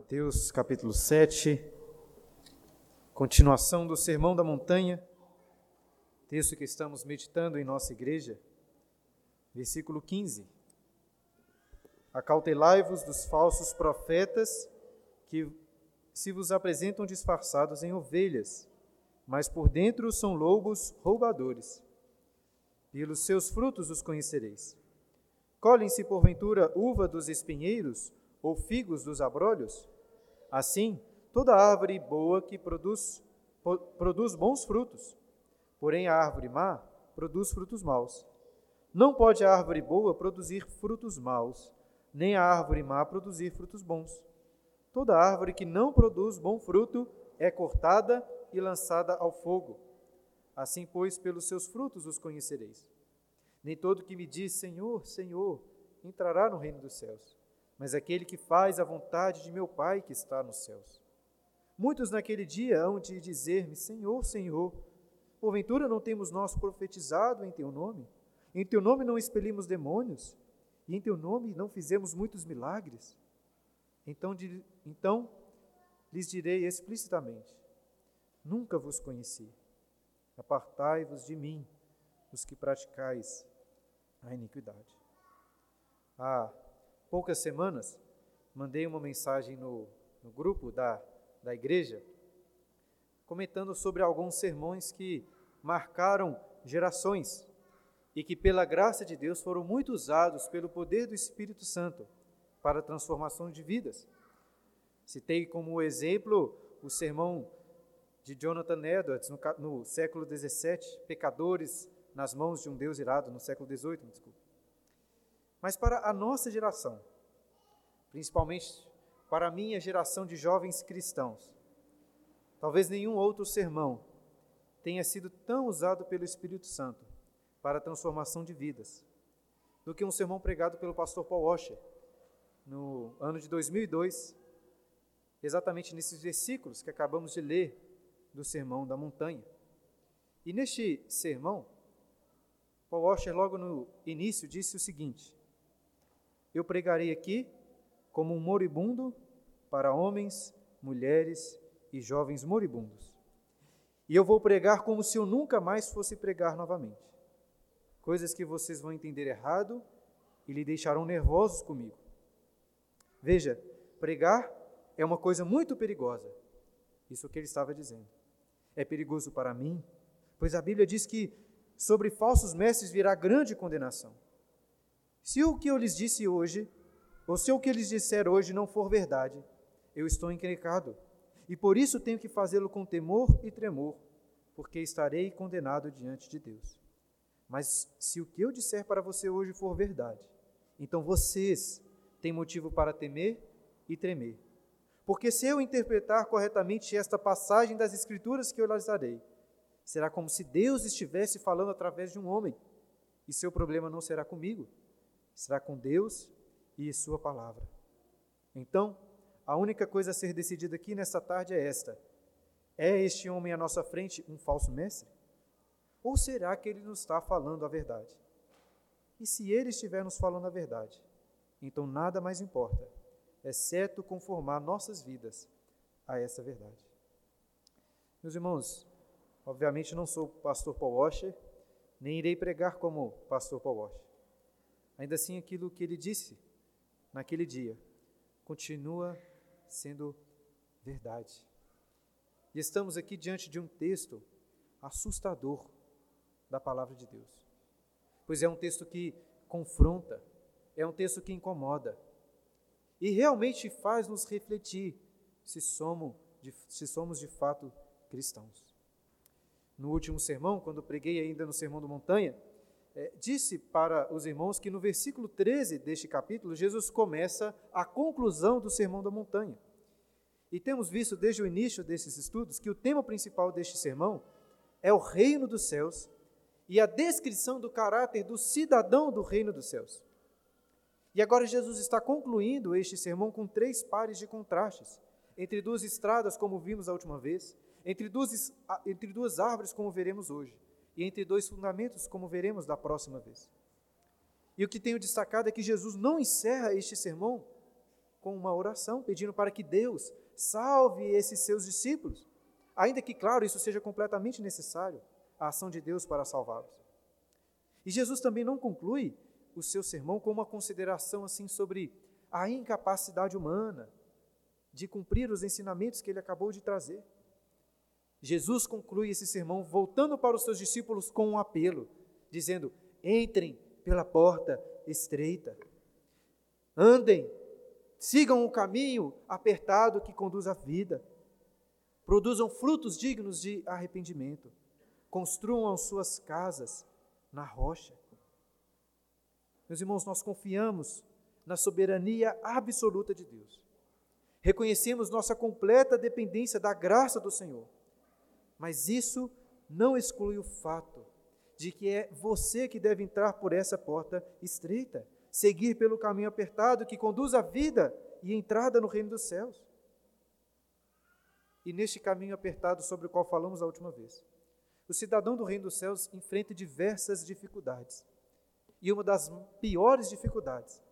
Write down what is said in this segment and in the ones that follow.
Mateus capítulo 7, continuação do Sermão da Montanha, texto que estamos meditando em nossa igreja, versículo 15. Acautelai-vos dos falsos profetas que se vos apresentam disfarçados em ovelhas, mas por dentro são lobos roubadores. Pelos seus frutos os conhecereis. Colhem-se porventura uva dos espinheiros ou figos dos abrolhos? Assim, toda árvore boa que produz, produz bons frutos, porém a árvore má produz frutos maus. Não pode a árvore boa produzir frutos maus, nem a árvore má produzir frutos bons. Toda árvore que não produz bom fruto é cortada e lançada ao fogo. Assim, pois, pelos seus frutos os conhecereis. Nem todo que me diz Senhor, Senhor, entrará no reino dos céus, mas aquele que faz a vontade de meu Pai que está nos céus. Muitos naquele dia hão de dizer-me: Senhor, Senhor, porventura não temos nós profetizado em teu nome? Em teu nome não expelimos demônios? E em teu nome não fizemos muitos milagres? Então, de, então lhes direi explicitamente: Nunca vos conheci. Apartai-vos de mim, os que praticais a iniquidade. Ah, poucas semanas, mandei uma mensagem no, no grupo da, da igreja, comentando sobre alguns sermões que marcaram gerações e que, pela graça de Deus, foram muito usados pelo poder do Espírito Santo para a transformação de vidas. Citei como exemplo o sermão de Jonathan Edwards no, no século XVII, Pecadores nas mãos de um Deus irado, no século XVIII, desculpa. Mas para a nossa geração, principalmente para a minha geração de jovens cristãos, talvez nenhum outro sermão tenha sido tão usado pelo Espírito Santo para a transformação de vidas do que um sermão pregado pelo pastor Paul Washer no ano de 2002, exatamente nesses versículos que acabamos de ler do Sermão da Montanha. E neste sermão, Paul Washer, logo no início, disse o seguinte: eu pregarei aqui como um moribundo para homens, mulheres e jovens moribundos. E eu vou pregar como se eu nunca mais fosse pregar novamente. Coisas que vocês vão entender errado e lhe deixarão nervosos comigo. Veja, pregar é uma coisa muito perigosa. Isso que ele estava dizendo. É perigoso para mim, pois a Bíblia diz que sobre falsos mestres virá grande condenação. Se o que eu lhes disse hoje, ou se o que eles disseram hoje não for verdade, eu estou encrencado, e por isso tenho que fazê-lo com temor e tremor, porque estarei condenado diante de Deus. Mas se o que eu disser para você hoje for verdade, então vocês têm motivo para temer e tremer. Porque se eu interpretar corretamente esta passagem das Escrituras que eu lhes darei, será como se Deus estivesse falando através de um homem, e seu problema não será comigo, será com Deus e Sua palavra. Então, a única coisa a ser decidida aqui nesta tarde é esta: é este homem à nossa frente um falso mestre? Ou será que ele nos está falando a verdade? E se ele estiver nos falando a verdade, então nada mais importa, exceto conformar nossas vidas a essa verdade. Meus irmãos, obviamente não sou pastor Paul Washer, nem irei pregar como pastor Paul Washer. Ainda assim, aquilo que ele disse naquele dia continua sendo verdade. E estamos aqui diante de um texto assustador da palavra de Deus. Pois é um texto que confronta, é um texto que incomoda. E realmente faz nos refletir se somos de, se somos de fato cristãos. No último sermão, quando preguei ainda no Sermão da Montanha, é, disse para os irmãos que no versículo 13 deste capítulo, Jesus começa a conclusão do Sermão da Montanha. E temos visto desde o início desses estudos que o tema principal deste sermão é o reino dos céus e a descrição do caráter do cidadão do reino dos céus. E agora Jesus está concluindo este sermão com três pares de contrastes: entre duas estradas, como vimos a última vez, entre duas, entre duas árvores, como veremos hoje, e entre dois fundamentos, como veremos da próxima vez. E o que tenho destacado é que Jesus não encerra este sermão com uma oração, pedindo para que Deus salve esses seus discípulos, ainda que, claro, isso seja completamente necessário, a ação de Deus para salvá-los. E Jesus também não conclui o seu sermão com uma consideração assim sobre a incapacidade humana de cumprir os ensinamentos que ele acabou de trazer. Jesus conclui esse sermão voltando para os seus discípulos com um apelo, dizendo: entrem pela porta estreita, andem, sigam o caminho apertado que conduz à vida, produzam frutos dignos de arrependimento, construam suas casas na rocha. Meus irmãos, nós confiamos na soberania absoluta de Deus. Reconhecemos nossa completa dependência da graça do Senhor. Mas isso não exclui o fato de que é você que deve entrar por essa porta estreita, seguir pelo caminho apertado que conduz à vida e entrada no reino dos céus. E neste caminho apertado sobre o qual falamos a última vez, o cidadão do reino dos céus enfrenta diversas dificuldades. E uma das piores dificuldades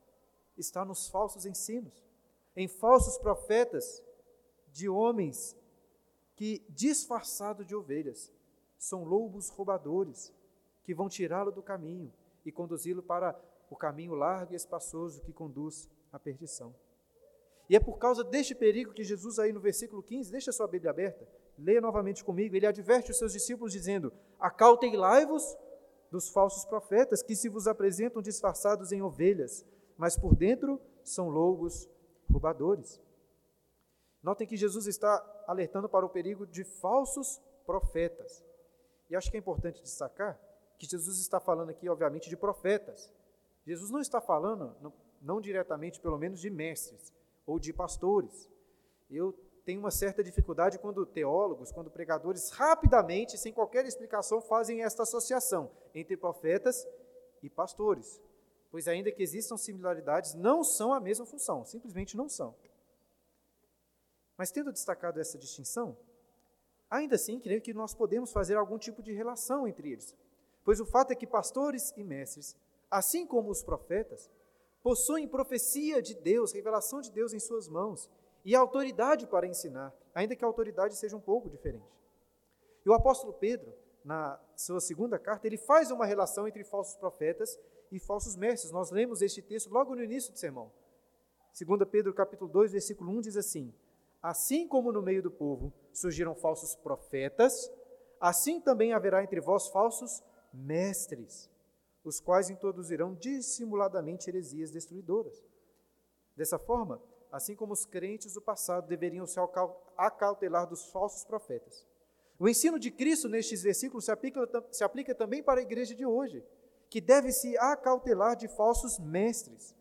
está nos falsos ensinos, em falsos profetas de homens que, disfarçados de ovelhas, são lobos roubadores, que vão tirá-lo do caminho e conduzi-lo para o caminho largo e espaçoso que conduz à perdição. E é por causa deste perigo que Jesus, aí no versículo 15, deixa sua Bíblia aberta, leia novamente comigo, ele adverte os seus discípulos dizendo: Acautelai-vos dos falsos profetas que se vos apresentam disfarçados em ovelhas, mas por dentro são lobos roubadores. Notem que Jesus está alertando para o perigo de falsos profetas. E acho que é importante destacar que Jesus está falando aqui, obviamente, de profetas. Jesus não está falando, não, não diretamente, pelo menos, de mestres ou de pastores. Eu tenho uma certa dificuldade quando teólogos, quando pregadores, rapidamente, sem qualquer explicação, fazem esta associação entre profetas e pastores. Pois, ainda que existam similaridades, não são a mesma função, simplesmente não são. Mas, tendo destacado essa distinção, ainda assim, creio que nós podemos fazer algum tipo de relação entre eles. Pois o fato é que pastores e mestres, assim como os profetas, possuem profecia de Deus, revelação de Deus em suas mãos e autoridade para ensinar, ainda que a autoridade seja um pouco diferente. E o apóstolo Pedro, na sua segunda carta, ele faz uma relação entre falsos profetas e falsos mestres. Nós lemos este texto logo no início do sermão. 2 Pedro capítulo 2, versículo 1 diz assim: Assim como no meio do povo surgiram falsos profetas, assim também haverá entre vós falsos mestres, os quais introduzirão dissimuladamente heresias destruidoras. Dessa forma, assim como os crentes do passado deveriam se acautelar dos falsos profetas. O ensino de Cristo nestes versículos se aplica, se aplica também para a igreja de hoje, que deve se acautelar de falsos mestres.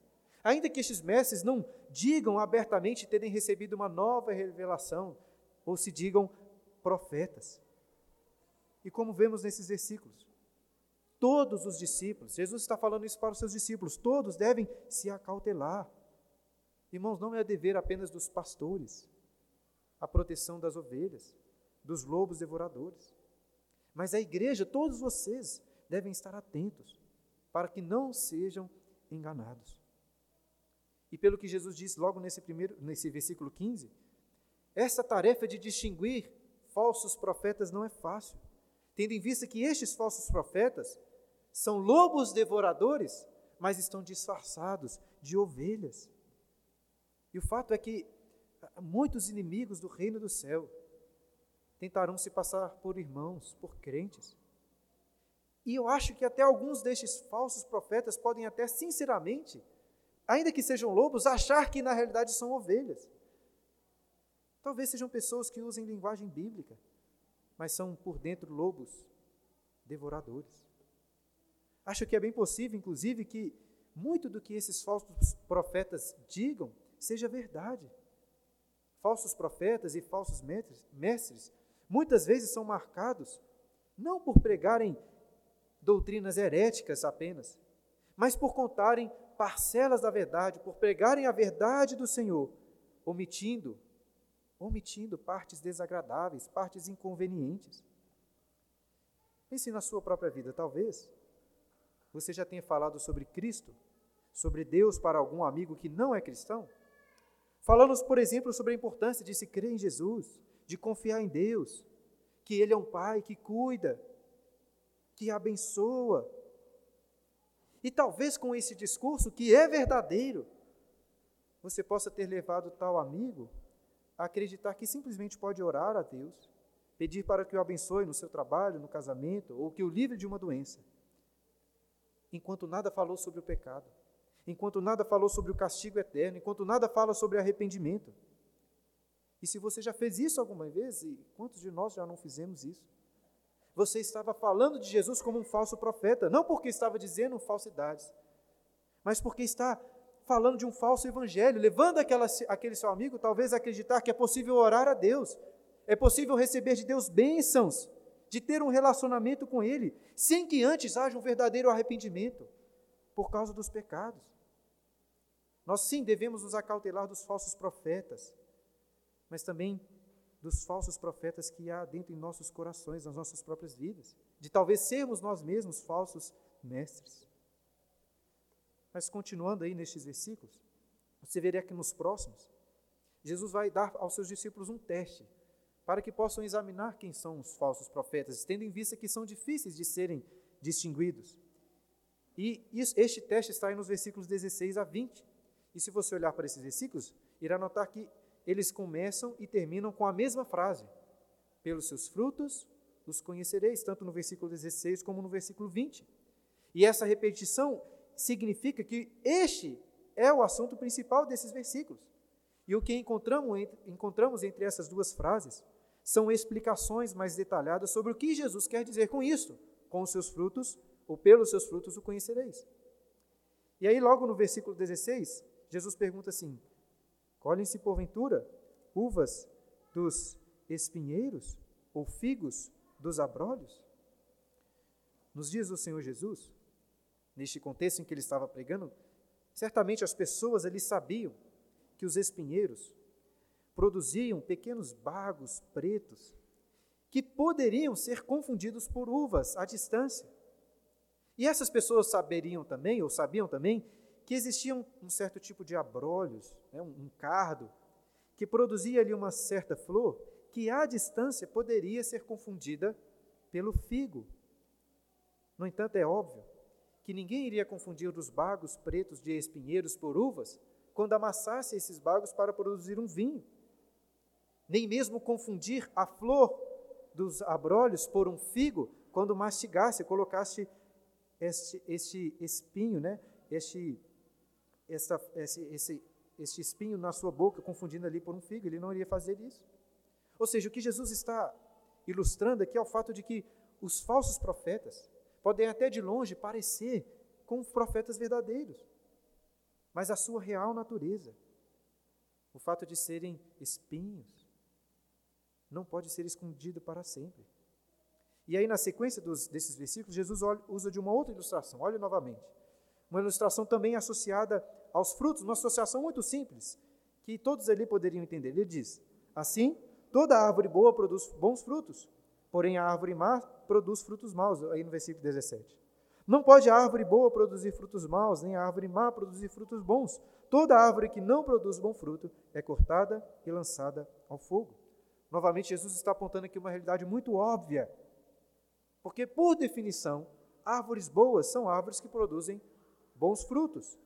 Ainda que estes mestres não digam abertamente terem recebido uma nova revelação, ou se digam profetas. E como vemos nesses versículos, Todos os discípulos, Jesus está falando isso para os seus discípulos, todos devem se acautelar. Irmãos, não é dever apenas dos pastores a proteção das ovelhas, dos lobos devoradores. Mas a igreja, todos vocês, devem estar atentos para que não sejam enganados. E pelo que Jesus disse logo nesse primeiro, nesse versículo 15, essa tarefa de distinguir falsos profetas não é fácil, tendo em vista que estes falsos profetas são lobos devoradores, mas estão disfarçados de ovelhas. E o fato é que muitos inimigos do reino do céu tentarão se passar por irmãos, por crentes. E eu acho que até alguns destes falsos profetas podem até sinceramente, ainda que sejam lobos, achar que na realidade são ovelhas. Talvez sejam pessoas que usem linguagem bíblica, mas são por dentro lobos devoradores. Acho que é bem possível, inclusive, que muito do que esses falsos profetas digam seja verdade. Falsos profetas e falsos mestres muitas vezes são marcados não por pregarem doutrinas heréticas apenas, mas por contarem parcelas da verdade, por pregarem a verdade do Senhor, omitindo, omitindo partes desagradáveis, partes inconvenientes. Pense na sua própria vida, talvez você já tenha falado sobre Cristo, sobre Deus para algum amigo que não é cristão? Falando, por exemplo, sobre a importância de se crer em Jesus, de confiar em Deus, que Ele é um Pai que cuida, que abençoa. E talvez com esse discurso, que é verdadeiro, você possa ter levado tal amigo a acreditar que simplesmente pode orar a Deus, pedir para que o abençoe no seu trabalho, no casamento, ou que o livre de uma doença, enquanto nada falou sobre o pecado, enquanto nada falou sobre o castigo eterno, enquanto nada fala sobre arrependimento. E se você já fez isso alguma vez, e quantos de nós já não fizemos isso? Você estava falando de Jesus como um falso profeta, não porque estava dizendo falsidades, mas porque está falando de um falso evangelho, levando aquela, aquele seu amigo talvez a acreditar que é possível orar a Deus, é possível receber de Deus bênçãos, de ter um relacionamento com Ele, sem que antes haja um verdadeiro arrependimento por causa dos pecados. Nós sim devemos nos acautelar dos falsos profetas, mas também dos falsos profetas que há dentro em nossos corações, nas nossas próprias vidas, de talvez sermos nós mesmos falsos mestres. Mas continuando aí nestes versículos, você verá que nos próximos, Jesus vai dar aos seus discípulos um teste para que possam examinar quem são os falsos profetas, tendo em vista que são difíceis de serem distinguidos. E este teste está aí nos versículos 16 a 20. E se você olhar para esses versículos, irá notar que eles começam e terminam com a mesma frase: Pelos seus frutos os conhecereis, tanto no versículo 16 como no versículo 20. E essa repetição significa que este é o assunto principal desses versículos. E o que encontramos entre, encontramos entre essas duas frases são explicações mais detalhadas sobre o que Jesus quer dizer com isso. Com os seus frutos, ou pelos seus frutos o conhecereis. E aí, logo no versículo 16, Jesus pergunta assim: Colhem-se porventura uvas dos espinheiros ou figos dos abrolhos? Nos dias do Senhor Jesus, neste contexto em que ele estava pregando, certamente as pessoas ali sabiam que os espinheiros produziam pequenos bagos pretos que poderiam ser confundidos por uvas à distância. E essas pessoas saberiam também, ou sabiam também, que existia um, um certo tipo de abrolhos, né, um, um cardo, que produzia ali uma certa flor que à distância poderia ser confundida pelo figo. No entanto, é óbvio que ninguém iria confundir os bagos pretos de espinheiros por uvas quando amassasse esses bagos para produzir um vinho. Nem mesmo confundir a flor dos abrolhos por um figo quando mastigasse, colocasse este, este espinho, né? este, essa, esse, esse, este espinho na sua boca, confundindo ali por um figo. Ele não iria fazer isso. Ou seja, o que Jesus está ilustrando aqui é o fato de que os falsos profetas, podem até de longe parecer com profetas verdadeiros, mas a sua real natureza, o fato de serem espinhos, não pode ser escondido para sempre. E aí, na sequência dos, desses versículos, Jesus usa de uma outra ilustração. Olhe novamente. Uma ilustração também associada aos frutos, uma associação muito simples, que todos ali poderiam entender. Ele diz: Assim, toda árvore boa produz bons frutos, porém a árvore má produz frutos maus, aí no versículo 17. Não pode a árvore boa produzir frutos maus, nem a árvore má produzir frutos bons. Toda árvore que não produz bom fruto é cortada e lançada ao fogo. Novamente, Jesus está apontando aqui uma realidade muito óbvia. Porque, por definição, árvores boas são árvores que produzem bons frutos,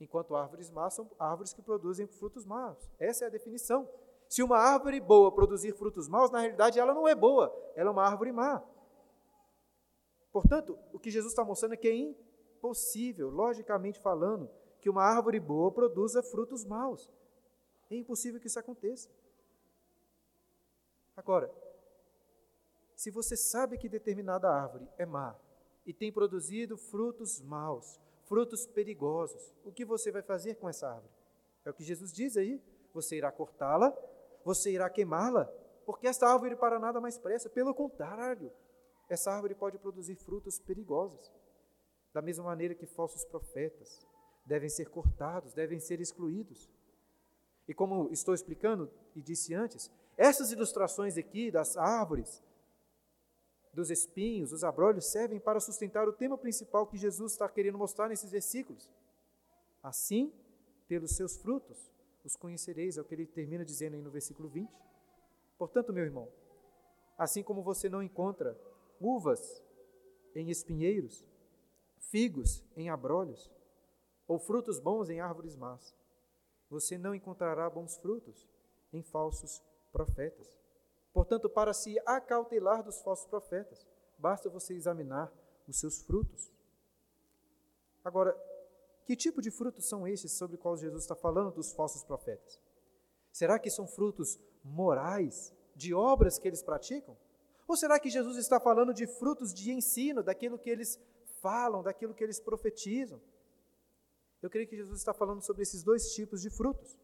enquanto árvores más são árvores que produzem frutos maus. Essa é a definição. Se uma árvore boa produzir frutos maus, na realidade ela não é boa, ela é uma árvore má. Portanto, o que Jesus está mostrando é que é impossível, logicamente falando, que uma árvore boa produza frutos maus. É impossível que isso aconteça. Agora, se você sabe que determinada árvore é má e tem produzido frutos maus, frutos perigosos, o que você vai fazer com essa árvore? É o que Jesus diz aí. Você irá cortá-la você irá queimá-la, porque esta árvore para nada mais presta. Pelo contrário, essa árvore pode produzir frutos perigosos. Da mesma maneira que falsos profetas devem ser cortados, devem ser excluídos. E como estou explicando e disse antes, essas ilustrações aqui das árvores, dos espinhos, dos abrolhos, servem para sustentar o tema principal que Jesus está querendo mostrar nesses versículos. Assim, pelos seus frutos, os conhecereis, é o que ele termina dizendo aí no versículo 20. Portanto, meu irmão, assim como você não encontra uvas em espinheiros, figos em abrolhos, ou frutos bons em árvores más, você não encontrará bons frutos em falsos profetas. Portanto, para se acautelar dos falsos profetas, basta você examinar os seus frutos. Agora, que tipo de frutos são esses sobre os quais Jesus está falando dos falsos profetas? Será que são frutos morais, de obras que eles praticam? Ou será que Jesus está falando de frutos de ensino, daquilo que eles falam, daquilo que eles profetizam? Eu creio que Jesus está falando sobre esses dois tipos de frutos.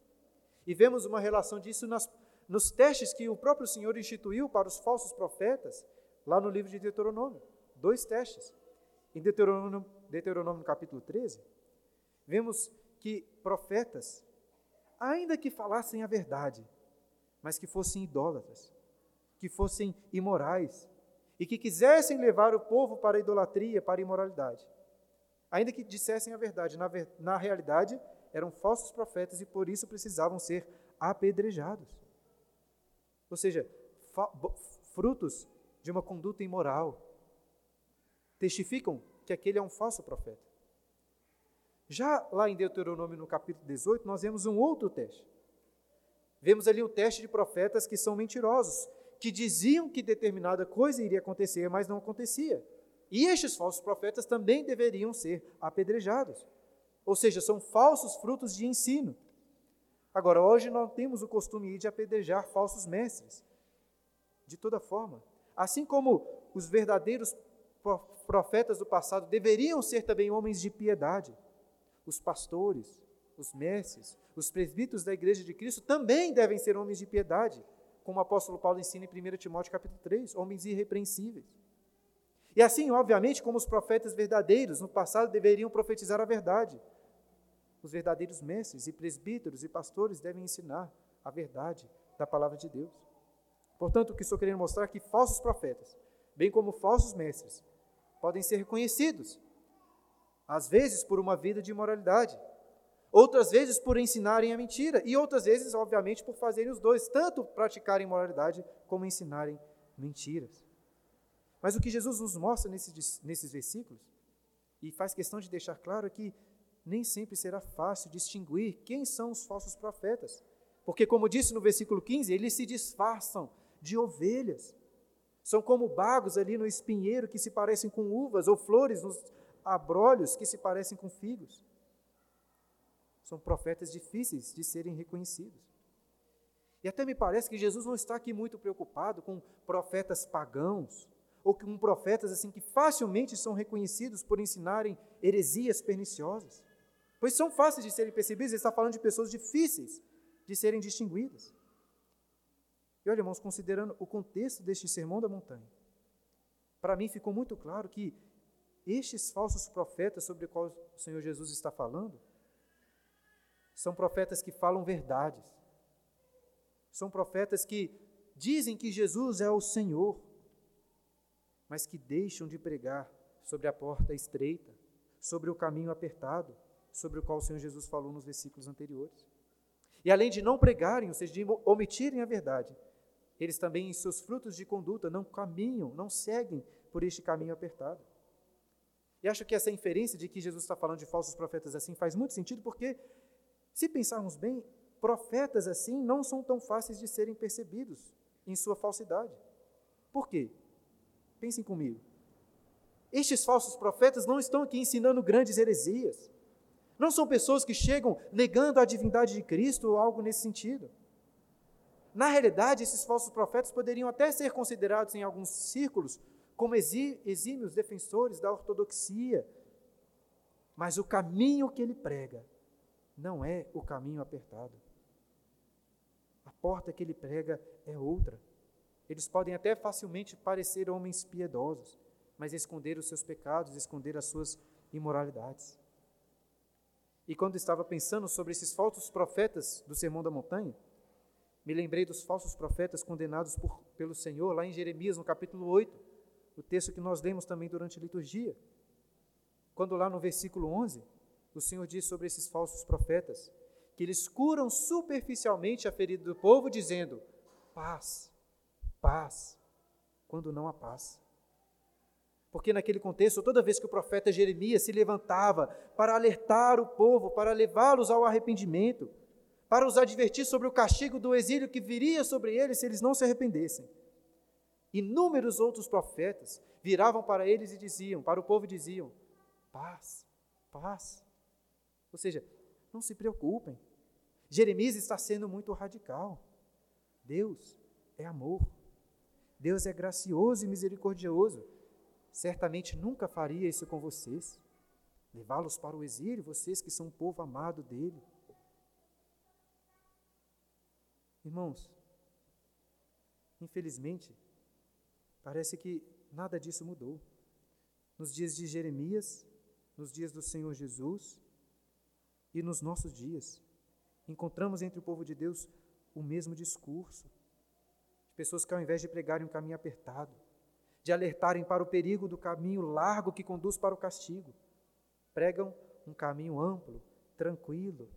E vemos uma relação disso nas, nos testes que o próprio Senhor instituiu para os falsos profetas, lá no livro de Deuteronômio. Dois testes. Em Deuteronômio, Deuteronômio capítulo 13, vemos que profetas, ainda que falassem a verdade, mas que fossem idólatras, que fossem imorais e que quisessem levar o povo para a idolatria, para a imoralidade. Ainda que dissessem a verdade, na, na realidade eram falsos profetas e por isso precisavam ser apedrejados. Ou seja, frutos de uma conduta imoral testificam que aquele é um falso profeta. Já lá em Deuteronômio, no capítulo 18, nós vemos um outro teste. Vemos ali o teste de profetas que são mentirosos, que diziam que determinada coisa iria acontecer, mas não acontecia. E estes falsos profetas também deveriam ser apedrejados. Ou seja, são falsos frutos de ensino. Agora, hoje nós temos o costume de apedrejar falsos mestres. De toda forma. Assim como os verdadeiros profetas do passado deveriam ser também homens de piedade os pastores, os mestres, os presbíteros da igreja de Cristo também devem ser homens de piedade, como o apóstolo Paulo ensina em 1 Timóteo capítulo 3, homens irrepreensíveis. E assim, obviamente, como os profetas verdadeiros no passado deveriam profetizar a verdade, os verdadeiros mestres e presbíteros e pastores devem ensinar a verdade da palavra de Deus. Portanto, o que estou querendo mostrar é que falsos profetas, bem como falsos mestres, podem ser reconhecidos às vezes por uma vida de imoralidade, outras vezes por ensinarem a mentira, e outras vezes, obviamente, por fazerem os dois, tanto praticarem imoralidade como ensinarem mentiras. Mas o que Jesus nos mostra nesses, nesses versículos, e faz questão de deixar claro, é que nem sempre será fácil distinguir quem são os falsos profetas. Porque, como disse no versículo 15, eles se disfarçam de ovelhas. São como bagos ali no espinheiro que se parecem com uvas, ou flores nos, abrolhos que se parecem com figos. São profetas difíceis de serem reconhecidos. E até me parece que Jesus não está aqui muito preocupado com profetas pagãos, ou com profetas assim que facilmente são reconhecidos por ensinarem heresias perniciosas. Pois são fáceis de serem percebidos, ele está falando de pessoas difíceis de serem distinguidas. E olha, irmãos, considerando o contexto deste sermão da montanha, para mim ficou muito claro que estes falsos profetas sobre os quais o Senhor Jesus está falando são profetas que falam verdades. São profetas que dizem que Jesus é o Senhor, mas que deixam de pregar sobre a porta estreita, sobre o caminho apertado, sobre o qual o Senhor Jesus falou nos versículos anteriores. E além de não pregarem, ou seja, de omitirem a verdade, eles também, em seus frutos de conduta, não caminham, não seguem por este caminho apertado. E acho que essa inferência de que Jesus está falando de falsos profetas assim faz muito sentido, porque, se pensarmos bem, profetas assim não são tão fáceis de serem percebidos em sua falsidade. Por quê? Pensem comigo. Estes falsos profetas não estão aqui ensinando grandes heresias. Não são pessoas que chegam negando a divindade de Cristo ou algo nesse sentido. Na realidade, esses falsos profetas poderiam até ser considerados em alguns círculos como exímios defensores da ortodoxia. Mas o caminho que ele prega não é o caminho apertado. A porta que ele prega é outra. Eles podem até facilmente parecer homens piedosos, mas esconder os seus pecados, esconder as suas imoralidades. E quando estava pensando sobre esses falsos profetas do Sermão da Montanha, me lembrei dos falsos profetas condenados por, pelo Senhor lá em Jeremias, no capítulo 8 o texto que nós lemos também durante a liturgia. Quando lá no versículo 11, o Senhor diz sobre esses falsos profetas que eles curam superficialmente a ferida do povo, dizendo: paz, paz, quando não há paz. Porque naquele contexto, toda vez que o profeta Jeremias se levantava para alertar o povo, para levá-los ao arrependimento, para os advertir sobre o castigo do exílio que viria sobre eles se eles não se arrependessem. Inúmeros outros profetas viravam para eles e diziam, para o povo diziam: paz, paz. Ou seja, não se preocupem. Jeremias está sendo muito radical. Deus é amor. Deus é gracioso e misericordioso. Certamente nunca faria isso com vocês. Levá-los para o exílio, vocês que são um povo amado dele. Irmãos, infelizmente, parece que nada disso mudou. Nos dias de Jeremias, nos dias do Senhor Jesus e nos nossos dias, encontramos entre o povo de Deus o mesmo discurso. De pessoas que, ao invés de pregarem um caminho apertado, de alertarem para o perigo do caminho largo que conduz para o castigo, pregam um caminho amplo, tranquilo,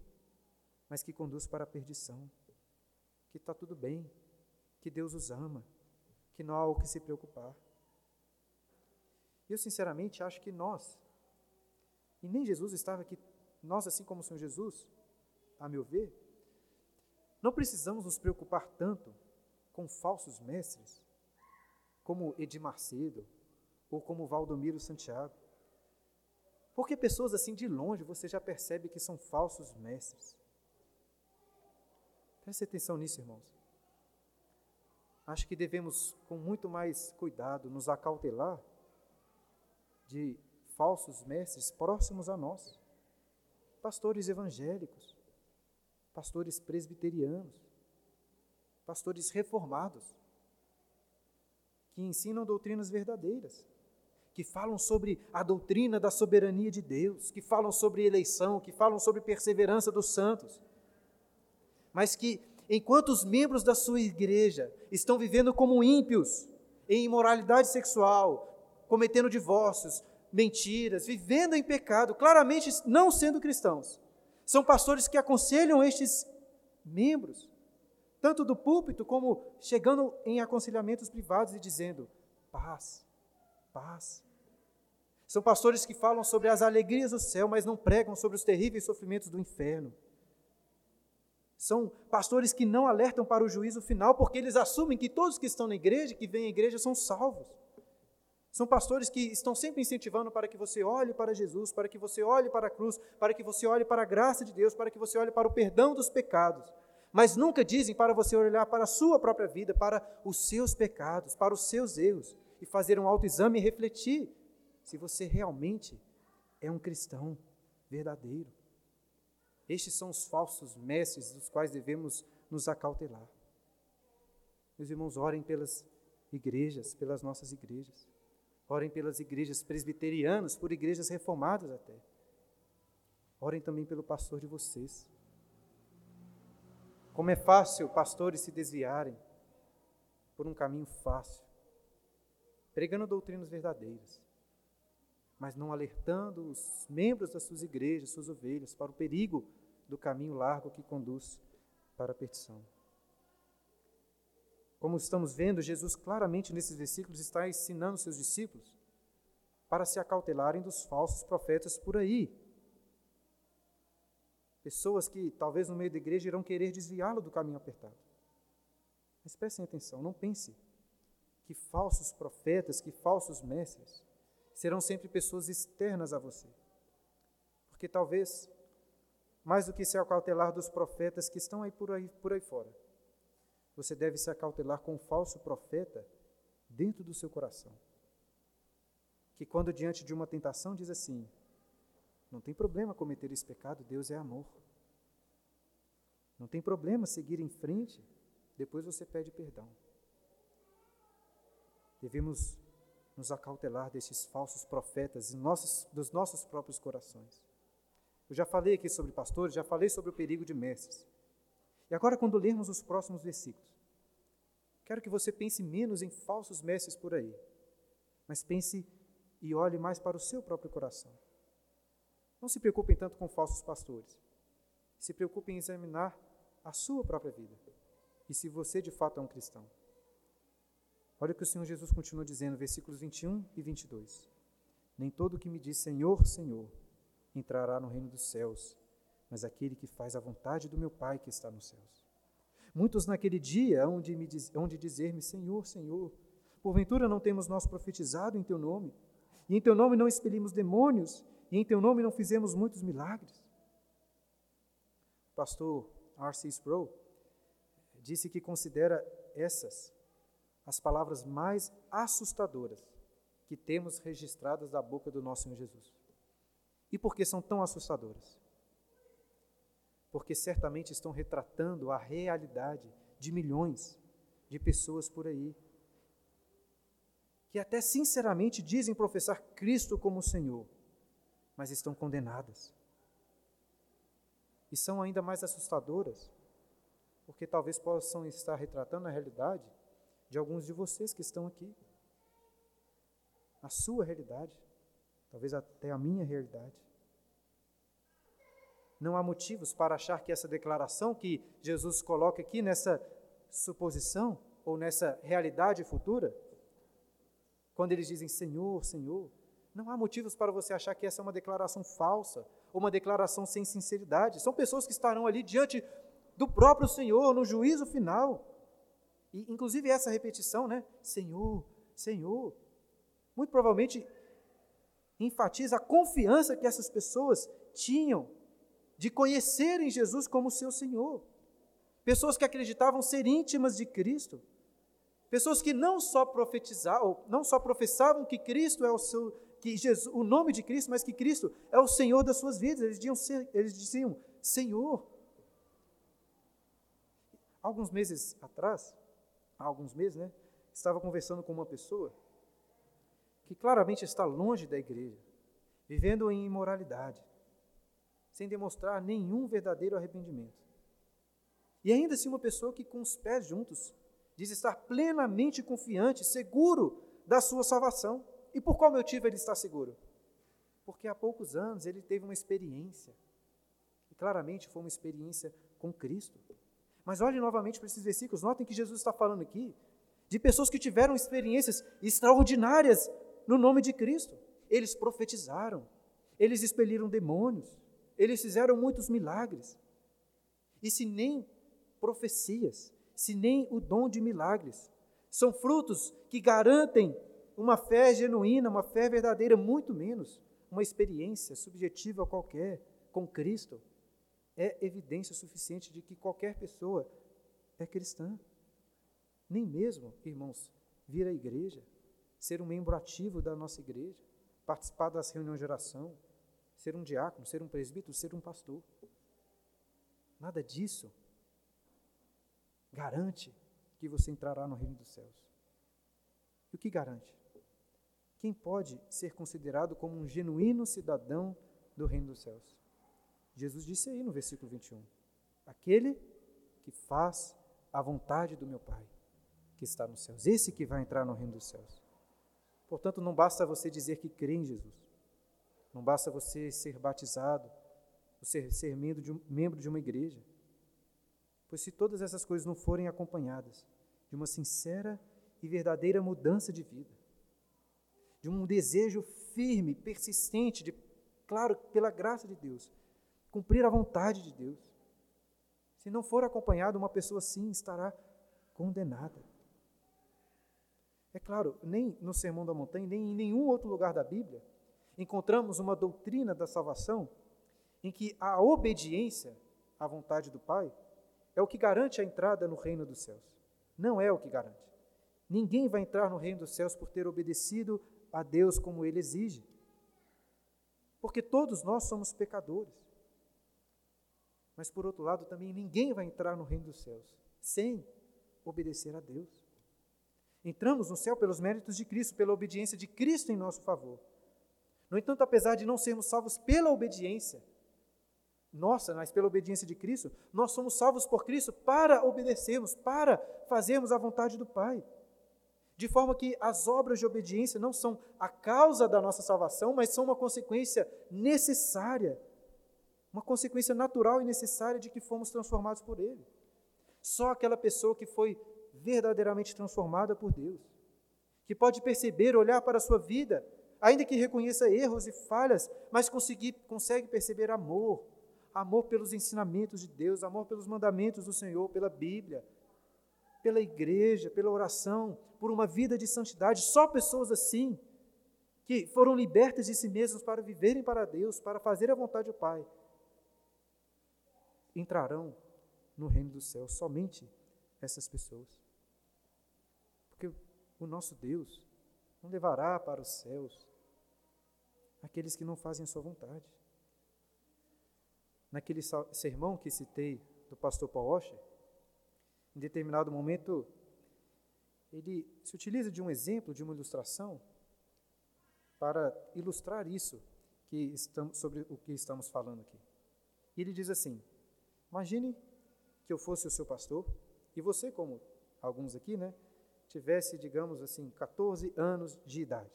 mas que conduz para a perdição que está tudo bem, que Deus os ama, que não há o que se preocupar. Eu, sinceramente, acho que nós, e nem Jesus estava aqui, nós, assim como o Senhor Jesus, a meu ver, não precisamos nos preocupar tanto com falsos mestres, como Edir Macedo, ou como Valdomiro Santiago. Porque pessoas assim de longe você já percebe que são falsos mestres. Preste atenção nisso, irmãos. Acho que devemos, com muito mais cuidado, nos acautelar de falsos mestres próximos a nós. Pastores evangélicos, pastores presbiterianos, pastores reformados, que ensinam doutrinas verdadeiras, que falam sobre a doutrina da soberania de Deus, que falam sobre eleição, que falam sobre perseverança dos santos mas que, enquanto os membros da sua igreja estão vivendo como ímpios, em imoralidade sexual, cometendo divórcios, mentiras, vivendo em pecado, claramente não sendo cristãos, são pastores que aconselham estes membros, tanto do púlpito como chegando em aconselhamentos privados e dizendo: paz, paz. São pastores que falam sobre as alegrias do céu, mas não pregam sobre os terríveis sofrimentos do inferno. São pastores que não alertam para o juízo final, porque eles assumem que todos que estão na igreja, que vêm à igreja, são salvos. São pastores que estão sempre incentivando para que você olhe para Jesus, para que você olhe para a cruz, para que você olhe para a graça de Deus, para que você olhe para o perdão dos pecados. Mas nunca dizem para você olhar para a sua própria vida, para os seus pecados, para os seus erros, e fazer um autoexame e refletir se você realmente é um cristão verdadeiro. Estes são os falsos mestres dos quais devemos nos acautelar. Meus irmãos, orem pelas igrejas, pelas nossas igrejas. Orem pelas igrejas presbiterianas, por igrejas reformadas até. Orem também pelo pastor de vocês. Como é fácil pastores se desviarem por um caminho fácil, pregando doutrinas verdadeiras, mas não alertando os membros das suas igrejas, suas ovelhas, para o perigo do caminho largo que conduz para a perdição. Como estamos vendo, Jesus claramente nesses versículos está ensinando seus discípulos para se acautelarem dos falsos profetas por aí. Pessoas que talvez no meio da igreja irão querer desviá-lo do caminho apertado. Mas prestem atenção, não pense que falsos profetas, que falsos mestres serão sempre pessoas externas a você. Porque talvez mais do que se acautelar dos profetas que estão aí por aí, por aí fora. Você deve se acautelar com um falso profeta dentro do seu coração. Que quando diante de uma tentação diz assim: não tem problema cometer esse pecado, Deus é amor. Não tem problema seguir em frente, depois você pede perdão. Devemos nos acautelar desses falsos profetas nossos, dos nossos próprios corações. Eu já falei aqui sobre pastores, já falei sobre o perigo de mestres. E agora, quando lermos os próximos versículos, quero que você pense menos em falsos mestres por aí, mas pense e olhe mais para o seu próprio coração. Não se preocupem tanto com falsos pastores. Se preocupe em examinar a sua própria vida e se você de fato é um cristão. Olha o que o Senhor Jesus continua dizendo, versículos 21 e 22. Nem todo que me diz Senhor, Senhor entrará no reino dos céus, mas aquele que faz a vontade do meu Pai que está nos céus. Muitos naquele dia hão de, me diz, hão de dizer-me: Senhor, Senhor, porventura não temos nós profetizado em teu nome? E em teu nome não expelimos demônios? E em teu nome não fizemos muitos milagres? O pastor R.C. Sproul disse que considera essas as palavras mais assustadoras que temos registradas da boca do nosso Senhor Jesus. E por que são tão assustadoras? Porque certamente estão retratando a realidade de milhões de pessoas por aí, que até sinceramente dizem professar Cristo como Senhor, mas estão condenadas. E são ainda mais assustadoras, porque talvez possam estar retratando a realidade de alguns de vocês que estão aqui. A sua realidade, talvez até a minha realidade. Não há motivos para achar que essa declaração que Jesus coloca aqui nessa suposição ou nessa realidade futura, quando eles dizem Senhor, Senhor, não há motivos para você achar que essa é uma declaração falsa ou uma declaração sem sinceridade. São pessoas que estarão ali diante do próprio Senhor no juízo final. E, inclusive, essa repetição, né? Senhor, Senhor, muito provavelmente enfatiza a confiança que essas pessoas tinham de conhecerem Jesus como seu Senhor. Pessoas que acreditavam ser íntimas de Cristo. Pessoas que não só profetizavam, não só professavam que Cristo é o seu, que Jesus, o nome de Cristo, mas que Cristo é o Senhor das suas vidas. Eles diziam, eles diziam Senhor. Alguns meses atrás, alguns meses, né, estava conversando com uma pessoa que claramente está longe da igreja, vivendo em imoralidade, sem demonstrar nenhum verdadeiro arrependimento. E ainda assim, uma pessoa que, com os pés juntos, diz estar plenamente confiante, seguro da sua salvação. E por qual motivo ele está seguro? Porque há poucos anos ele teve uma experiência, e claramente foi uma experiência com Cristo. Mas olhem novamente para esses versículos, notem que Jesus está falando aqui de pessoas que tiveram experiências extraordinárias no nome de Cristo. Eles profetizaram, eles expeliram demônios, eles fizeram muitos milagres. E se nem profecias, se nem o dom de milagres são frutos que garantem uma fé genuína, uma fé verdadeira, muito menos uma experiência subjetiva qualquer com Cristo, é evidência suficiente de que qualquer pessoa é cristã. Nem mesmo, irmãos, vir à igreja, ser um membro ativo da nossa igreja, participar das reuniões de oração, ser um diácono, ser um presbítero, ser um pastor. Nada disso garante que você entrará no reino dos céus. E o que garante? Quem pode ser considerado como um genuíno cidadão do reino dos céus? Jesus disse aí no versículo 21: Aquele que faz a vontade do meu Pai, que está nos céus, esse que vai entrar no reino dos céus. Portanto, não basta você dizer que crê em Jesus, não basta você ser batizado, você ser membro de, um, membro de uma igreja, pois se todas essas coisas não forem acompanhadas de uma sincera e verdadeira mudança de vida, de um desejo firme, persistente, de, claro, pela graça de Deus, cumprir a vontade de Deus. Se não for acompanhado, uma pessoa assim estará condenada. É claro, nem no Sermão da Montanha, nem em nenhum outro lugar da Bíblia, encontramos uma doutrina da salvação em que a obediência à vontade do Pai é o que garante a entrada no reino dos céus. Não é o que garante. Ninguém vai entrar no reino dos céus por ter obedecido a Deus como ele exige. Porque todos nós somos pecadores. Mas, por outro lado, também ninguém vai entrar no reino dos céus sem obedecer a Deus. Entramos no céu pelos méritos de Cristo, pela obediência de Cristo em nosso favor. No entanto, apesar de não sermos salvos pela obediência nossa, mas pela obediência de Cristo, nós somos salvos por Cristo para obedecermos, para fazermos a vontade do Pai. De forma que as obras de obediência não são a causa da nossa salvação, mas são uma consequência necessária uma consequência natural e necessária de que fomos transformados por Ele. Só aquela pessoa que foi verdadeiramente transformada por Deus, que pode perceber, olhar para a sua vida, ainda que reconheça erros e falhas, mas conseguir, consegue perceber amor, amor pelos ensinamentos de Deus, amor pelos mandamentos do Senhor, pela Bíblia, pela igreja, pela oração, por uma vida de santidade. Só pessoas assim, que foram libertas de si mesmos para viverem para Deus, para fazer a vontade do Pai, entrarão no reino dos céus. Somente essas pessoas. Porque o nosso Deus não levará para os céus aqueles que não fazem a sua vontade. Naquele sermão que citei do pastor Paul Washer, em determinado momento, ele se utiliza de um exemplo, de uma ilustração, para ilustrar isso que estamos, sobre o que estamos falando aqui. E ele diz assim: Imagine que eu fosse o seu pastor e você, como alguns aqui, né, tivesse, digamos assim, 14 anos de idade.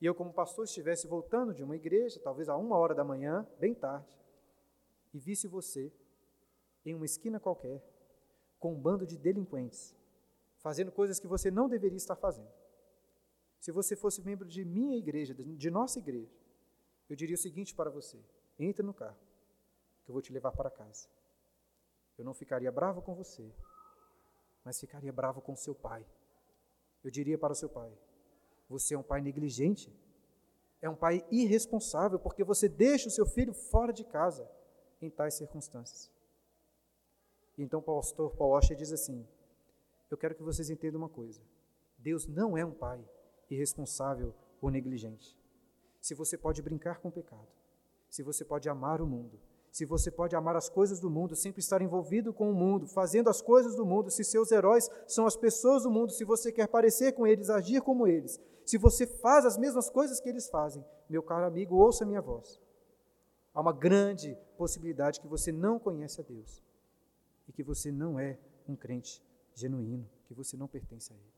E eu, como pastor, estivesse voltando de uma igreja, talvez a uma hora da manhã, bem tarde, e visse você em uma esquina qualquer, com um bando de delinquentes, fazendo coisas que você não deveria estar fazendo. Se você fosse membro de minha igreja, de nossa igreja, eu diria o seguinte para você: entre no carro, que eu vou te levar para casa. Eu não ficaria bravo com você, mas ficaria bravo com seu pai. Eu diria para o seu pai: você é um pai negligente, é um pai irresponsável, porque você deixa o seu filho fora de casa em tais circunstâncias. Então o pastor Paul Washer diz assim: Eu quero que vocês entendam uma coisa. Deus não é um pai irresponsável ou negligente. Se você pode brincar com o pecado, se você pode amar o mundo, se você pode amar as coisas do mundo, sempre estar envolvido com o mundo, fazendo as coisas do mundo, se seus heróis são as pessoas do mundo, se você quer parecer com eles, agir como eles, se você faz as mesmas coisas que eles fazem, meu caro amigo, ouça minha voz. Há uma grande possibilidade que você não conhece a Deus e que você não é um crente genuíno, que você não pertence a Ele.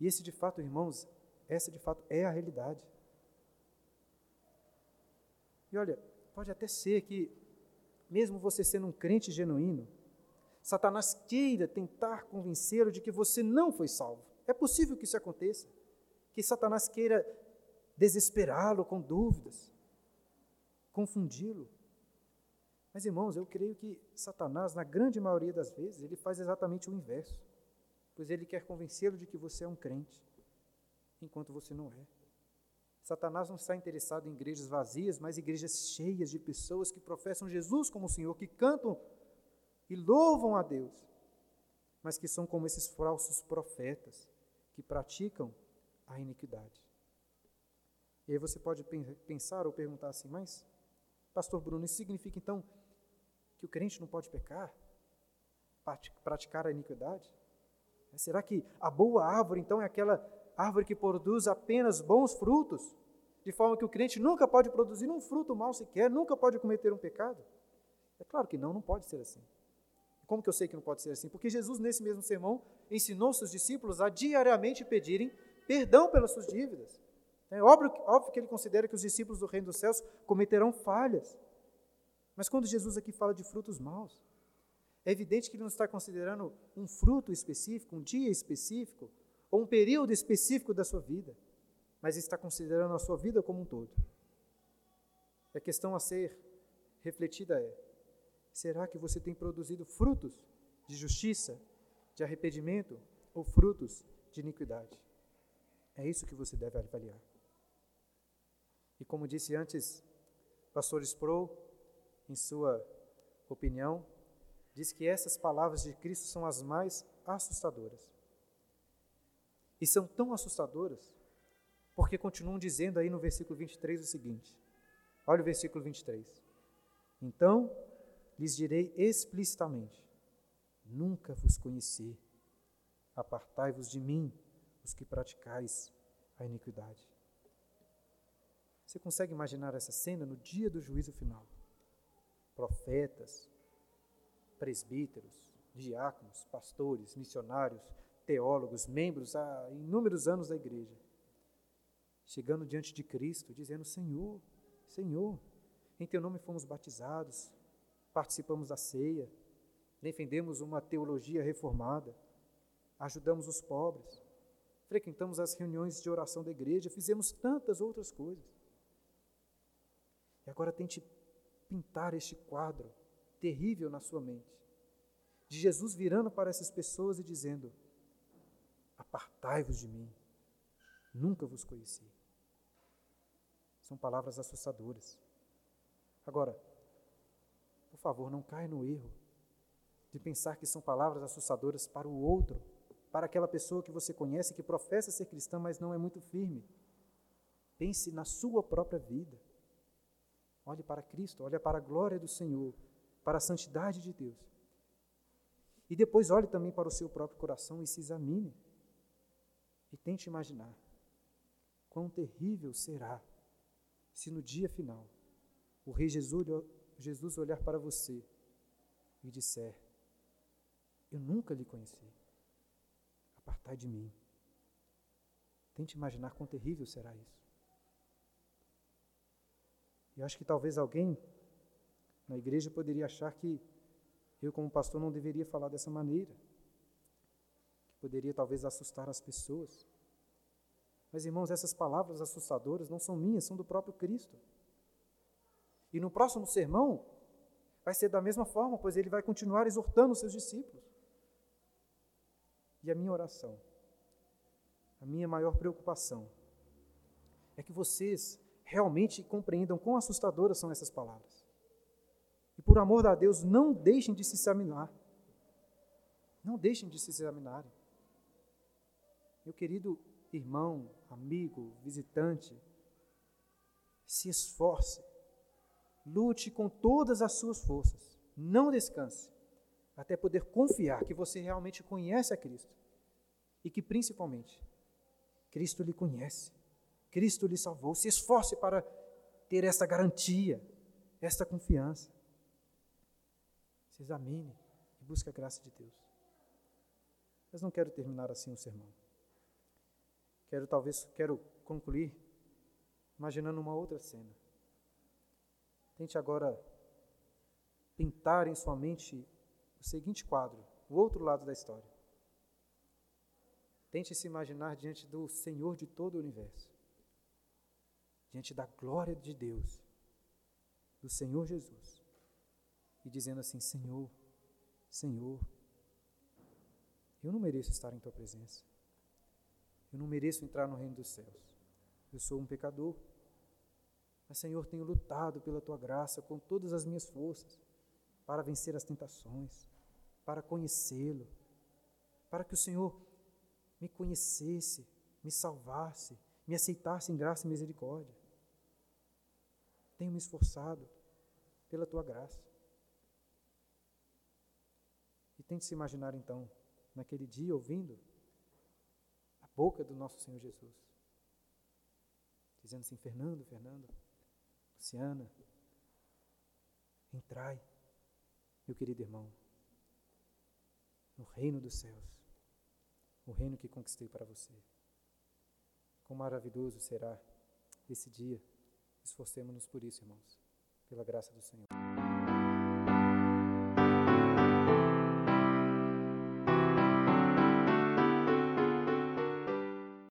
E esse de fato, irmãos, essa de fato é a realidade. E olha, pode até ser que, mesmo você sendo um crente genuíno, Satanás queira tentar convencê-lo de que você não foi salvo. É possível que isso aconteça. Que Satanás queira desesperá-lo com dúvidas, confundi-lo. Mas, irmãos, eu creio que Satanás, na grande maioria das vezes, ele faz exatamente o inverso. Pois ele quer convencê-lo de que você é um crente, enquanto você não é. Satanás não está interessado em igrejas vazias, mas igrejas cheias de pessoas que professam Jesus como Senhor, que cantam e louvam a Deus, mas que são como esses falsos profetas, que praticam a iniquidade. E aí você pode pensar ou perguntar assim, mas, Pastor Bruno, isso significa então que o crente não pode pecar, praticar a iniquidade? Será que a boa árvore, então, é aquela árvore que produz apenas bons frutos? De forma que o crente nunca pode produzir um fruto mal sequer, nunca pode cometer um pecado? É claro que não, não pode ser assim. Como que eu sei que não pode ser assim? Porque Jesus, nesse mesmo sermão, ensinou seus discípulos a diariamente pedirem perdão pelas suas dívidas. É óbvio, óbvio que ele considera que os discípulos do reino dos céus cometerão falhas. Mas quando Jesus aqui fala de frutos maus, é evidente que ele não está considerando um fruto específico, um dia específico, ou um período específico da sua vida, mas está considerando a sua vida como um todo. A questão a ser refletida é: será que você tem produzido frutos de justiça, de arrependimento ou frutos de iniquidade? É isso que você deve avaliar. E como disse antes, pastor Sproul, em sua opinião, diz que essas palavras de Cristo são as mais assustadoras. E são tão assustadoras porque continuam dizendo aí no versículo 23 o seguinte: olha o versículo 23. Então lhes direi explicitamente: Nunca vos conheci, apartai-vos de mim, os que praticais a iniquidade. Você consegue imaginar essa cena no dia do juízo final? Profetas, presbíteros, diáconos, pastores, missionários, teólogos, membros há inúmeros anos da igreja, chegando diante de Cristo, dizendo: Senhor, Senhor, Em teu nome fomos batizados, participamos da ceia, defendemos uma teologia reformada, ajudamos os pobres, frequentamos as reuniões de oração da igreja, fizemos tantas outras coisas. E agora tente pintar este quadro terrível na sua mente, de Jesus virando para essas pessoas e dizendo: Apartai-vos de mim, nunca vos conheci. São palavras assustadoras. Agora, por favor, não caia no erro de pensar que são palavras assustadoras para o outro, para aquela pessoa que você conhece, que professa ser cristã, mas não é muito firme. Pense na sua própria vida. Olhe para Cristo, olhe para a glória do Senhor, para a santidade de Deus. E depois olhe também para o seu próprio coração e se examine. E tente imaginar quão terrível será se no dia final o Rei Jesus, olhar para você e disser: Eu nunca lhe conheci, apartai de mim. Tente imaginar quão terrível será isso. E acho que talvez alguém na igreja poderia achar que eu, como pastor, não deveria falar dessa maneira, que poderia talvez assustar as pessoas. Mas, irmãos, essas palavras assustadoras não são minhas, são do próprio Cristo. E no próximo sermão, vai ser da mesma forma, pois ele vai continuar exortando os seus discípulos. E a minha oração, a minha maior preocupação, é que vocês realmente compreendam quão assustadoras são essas palavras. E por amor a Deus, não deixem de se examinar. Não deixem de se examinarem. Meu querido irmão, amigo, visitante, se esforce, lute com todas as suas forças, não descanse, até poder confiar que você realmente conhece a Cristo e que, principalmente, Cristo lhe conhece, Cristo lhe salvou. Se esforce para ter essa garantia, esta confiança. Se examine e busque a graça de Deus. Mas não quero terminar assim o sermão. Quero talvez quero concluir imaginando uma outra cena. Tente agora pintar em sua mente o seguinte quadro, o outro lado da história. Tente se imaginar diante do Senhor de todo o universo, diante da glória de Deus, do Senhor Jesus, e dizendo assim: Senhor, Senhor, eu não mereço estar em tua presença. Eu não mereço entrar no reino dos céus. Eu sou um pecador. Mas, Senhor, tenho lutado pela tua graça com todas as minhas forças para vencer as tentações, para conhecê-lo, para que o Senhor me conhecesse, me salvasse, me aceitasse em graça e misericórdia. Tenho me esforçado pela tua graça. E tente se imaginar então, naquele dia, ouvindo boca do nosso Senhor Jesus. Dizendo assim: Fernando, Fernando, Luciana, entrai, meu querido irmão, no reino dos céus, o reino que conquistei para você. Quão maravilhoso será esse dia. Esforcemos-nos por isso, irmãos, pela graça do Senhor.